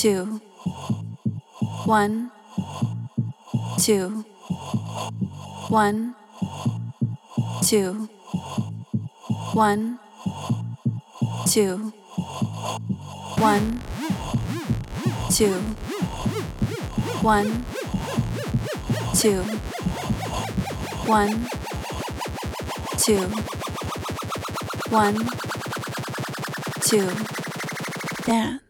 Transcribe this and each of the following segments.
Two, one, two, one, two, one, two, one, two, one, two, one, two, one, two, dance.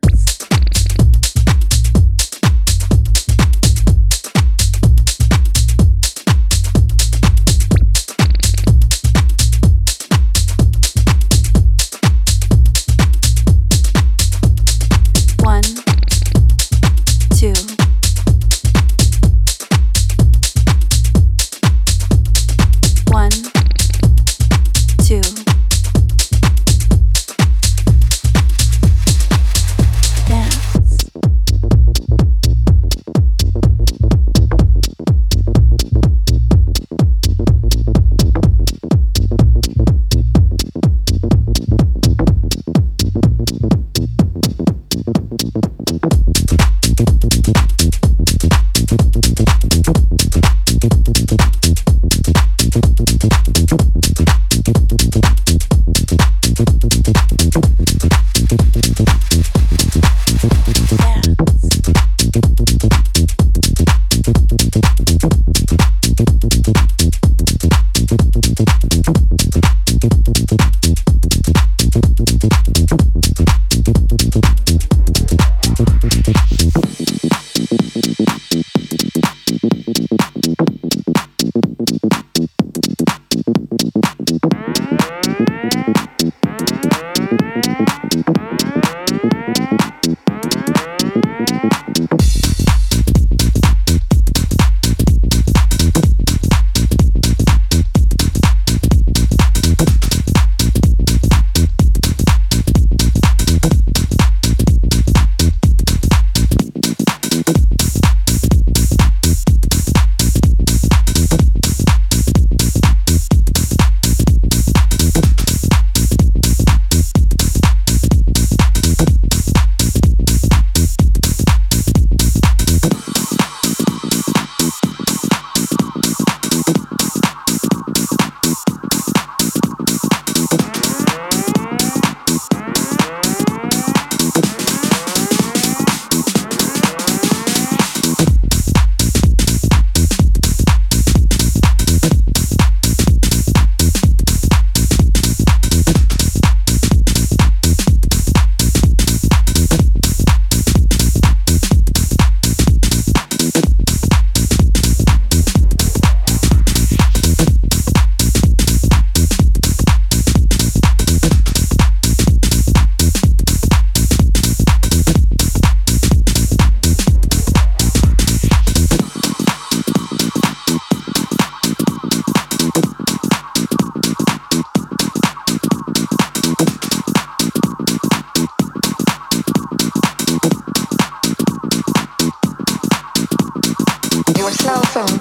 your cell phone,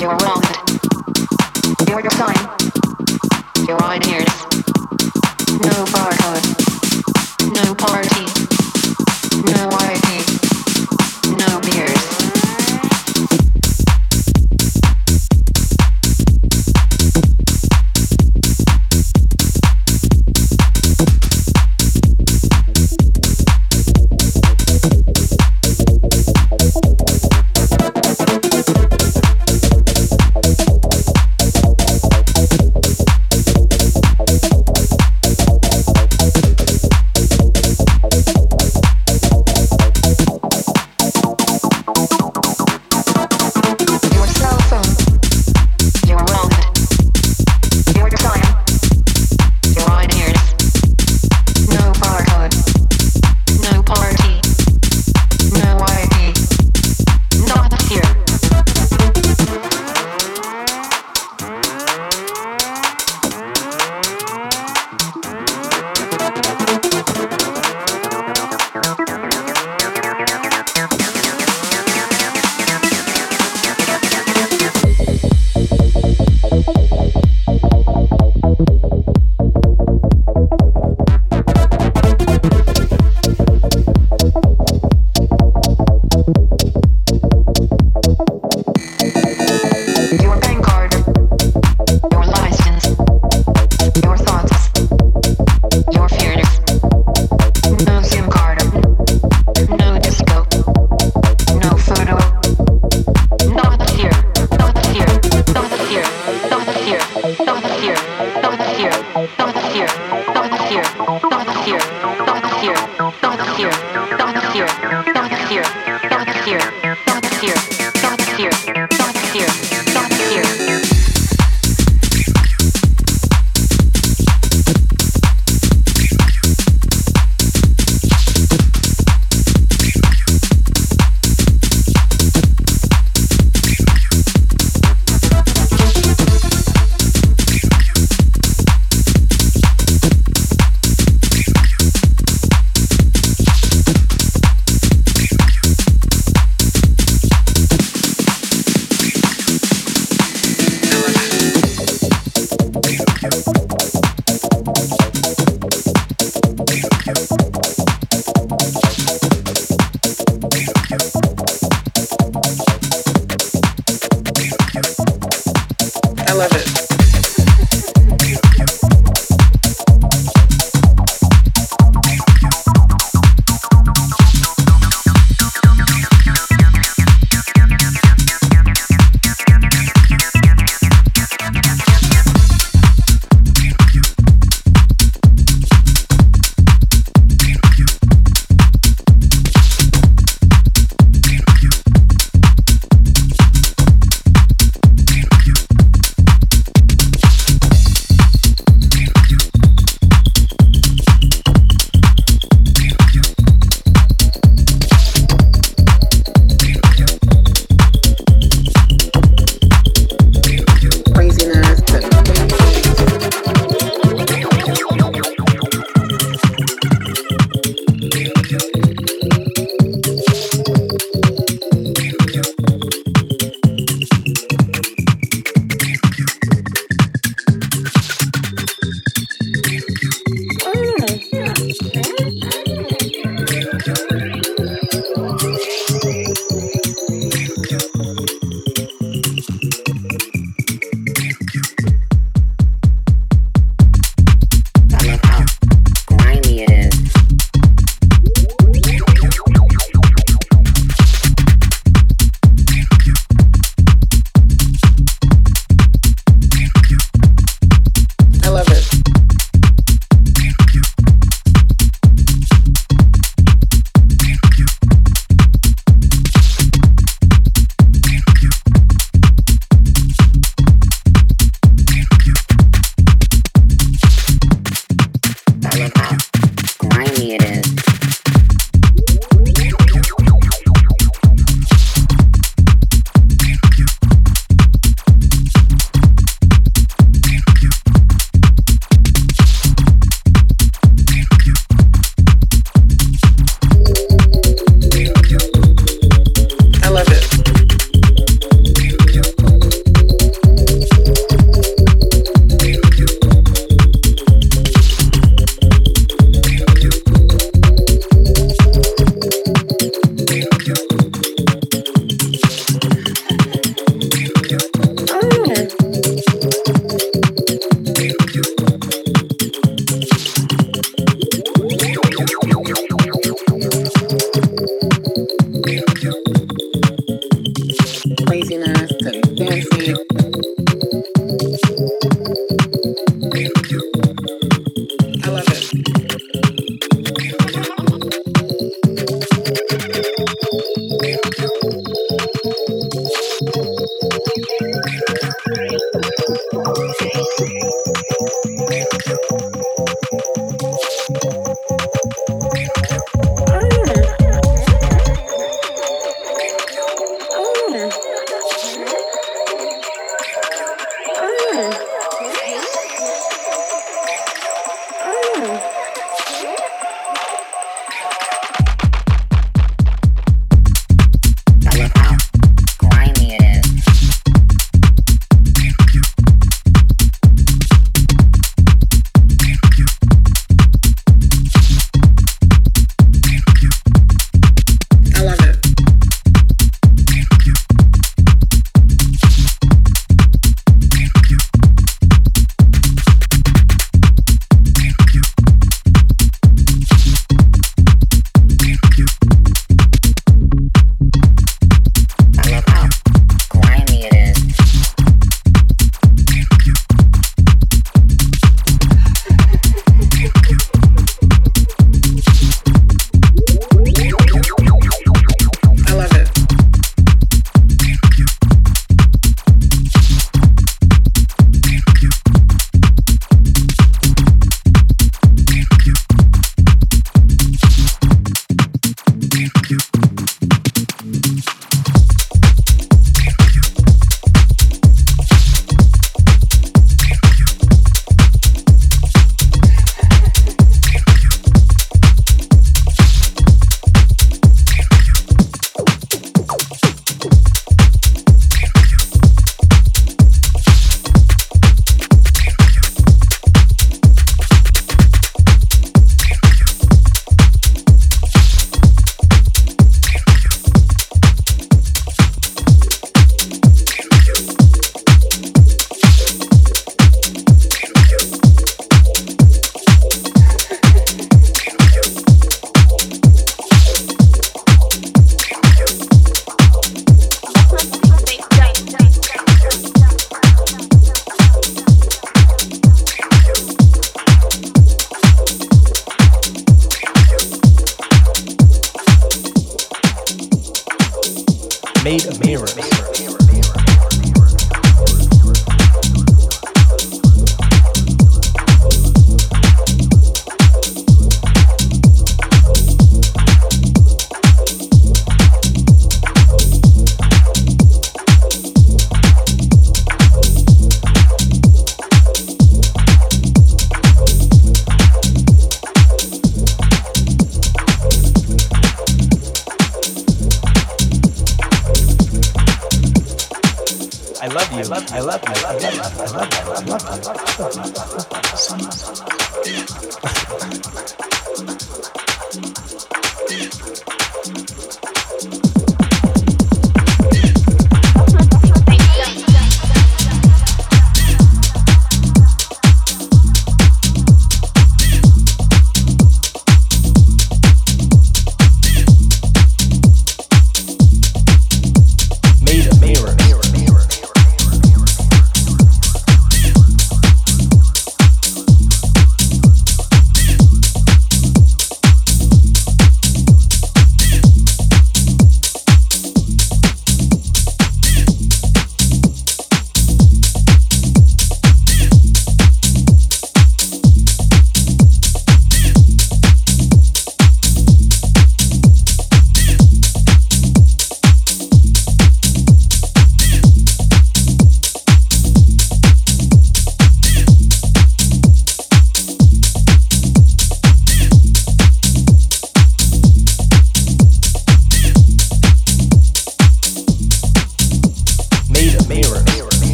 your wallet, your time.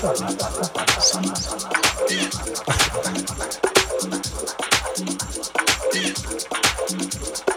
thank you.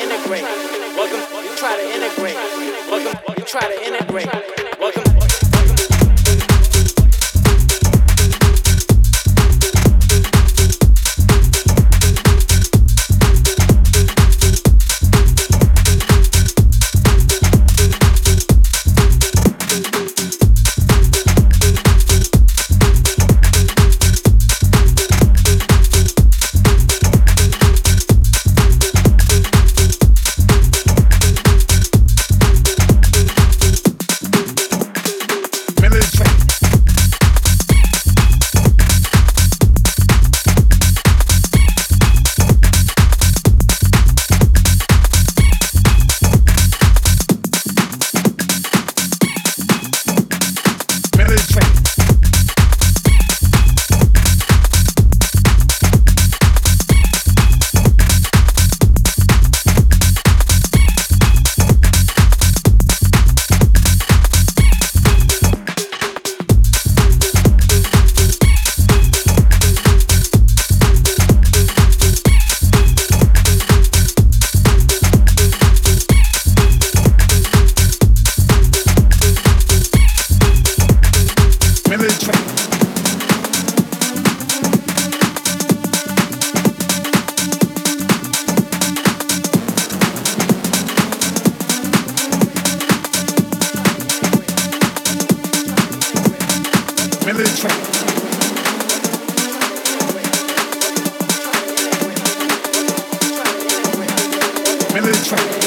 integrate. Welcome, you try to integrate. Welcome, you try to integrate. Melody track.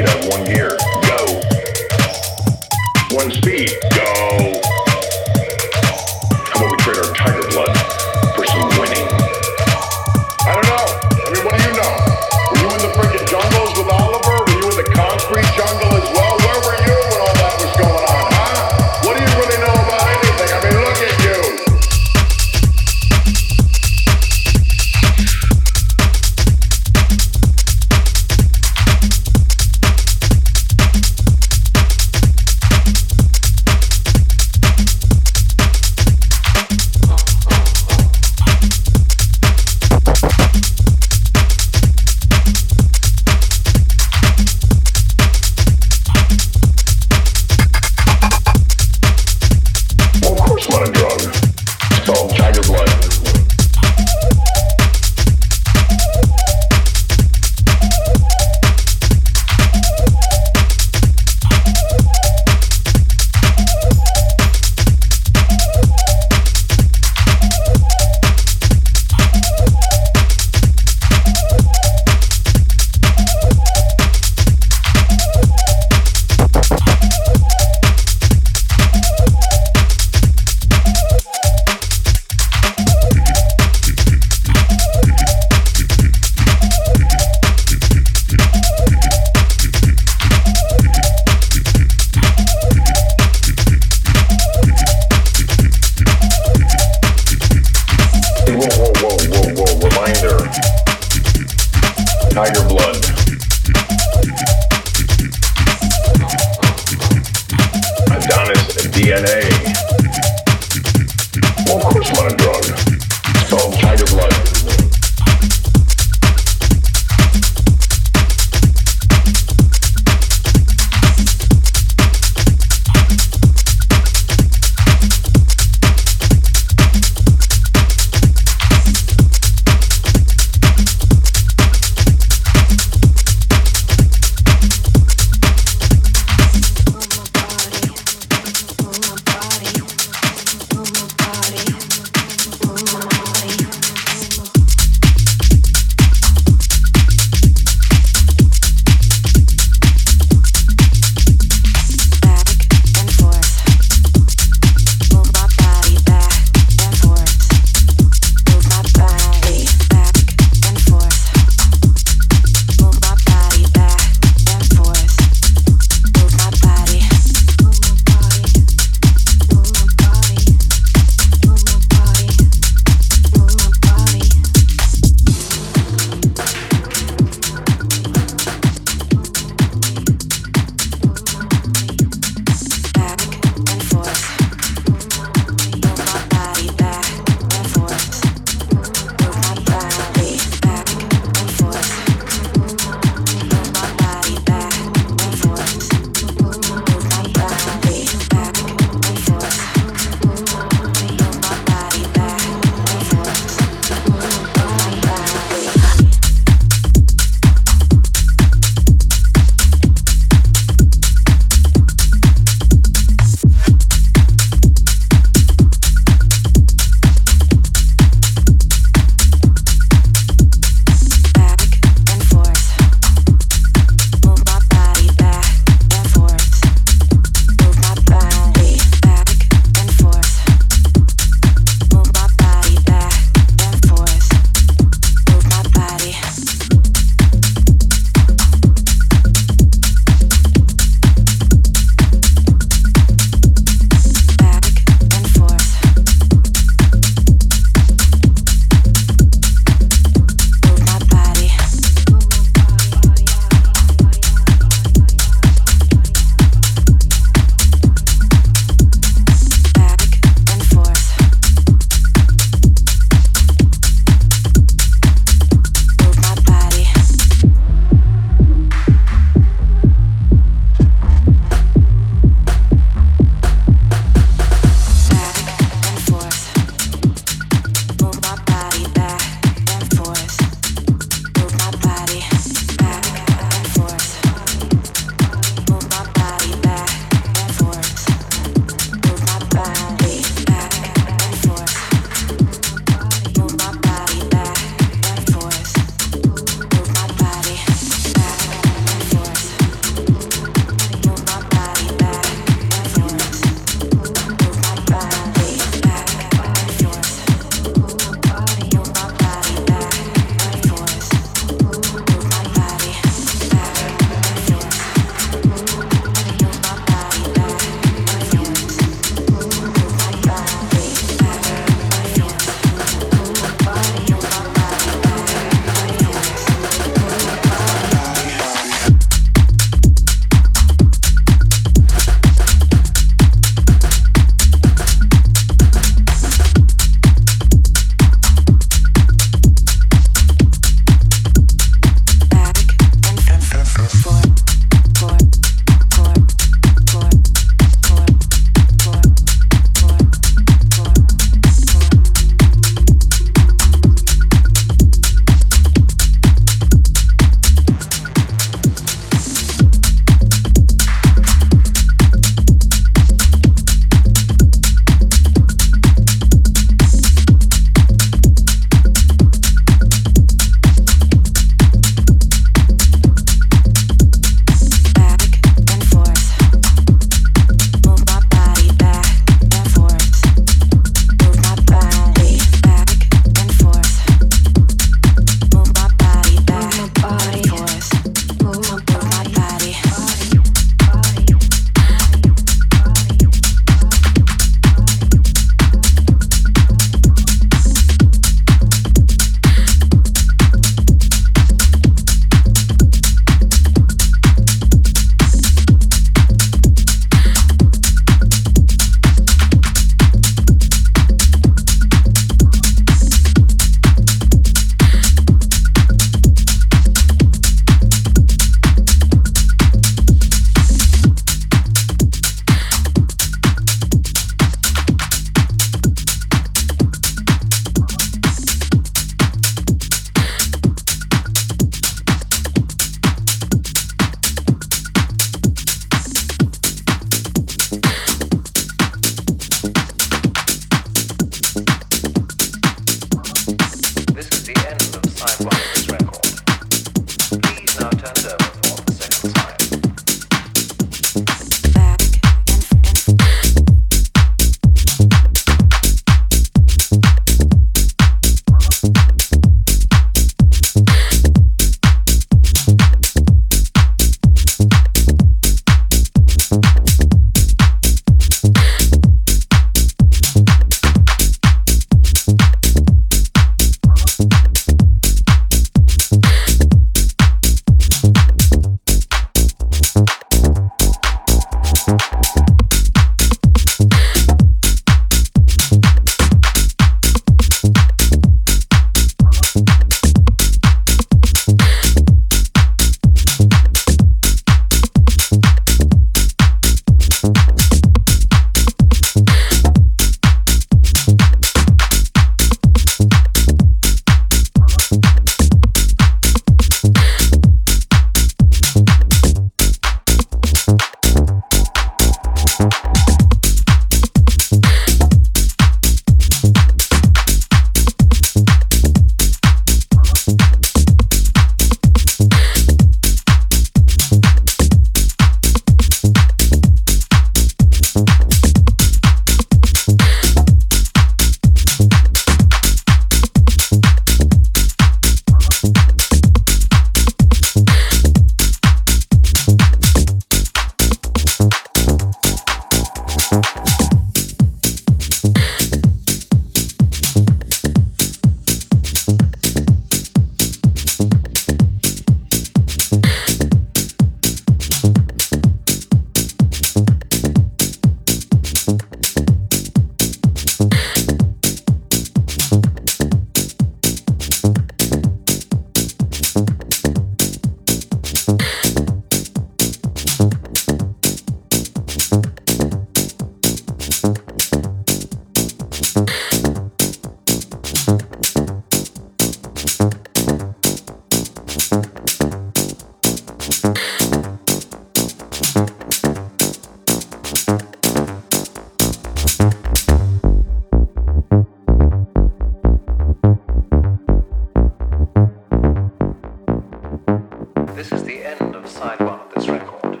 This is the end of side one of this record.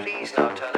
Please now turn.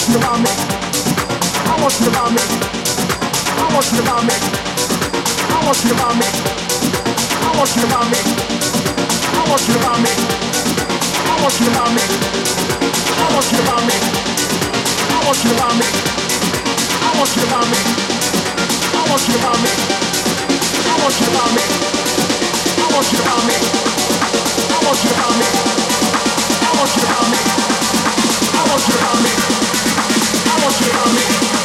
want you around me. I want you around me. I want you around me. I want you around me. I want you around me. I want you around me. I want you around me. I want you around me. I want you around me. I want you around me. I want you around me. I want you around me. I want you around me. I want you around me. I want you around me. I want you around me. も知らね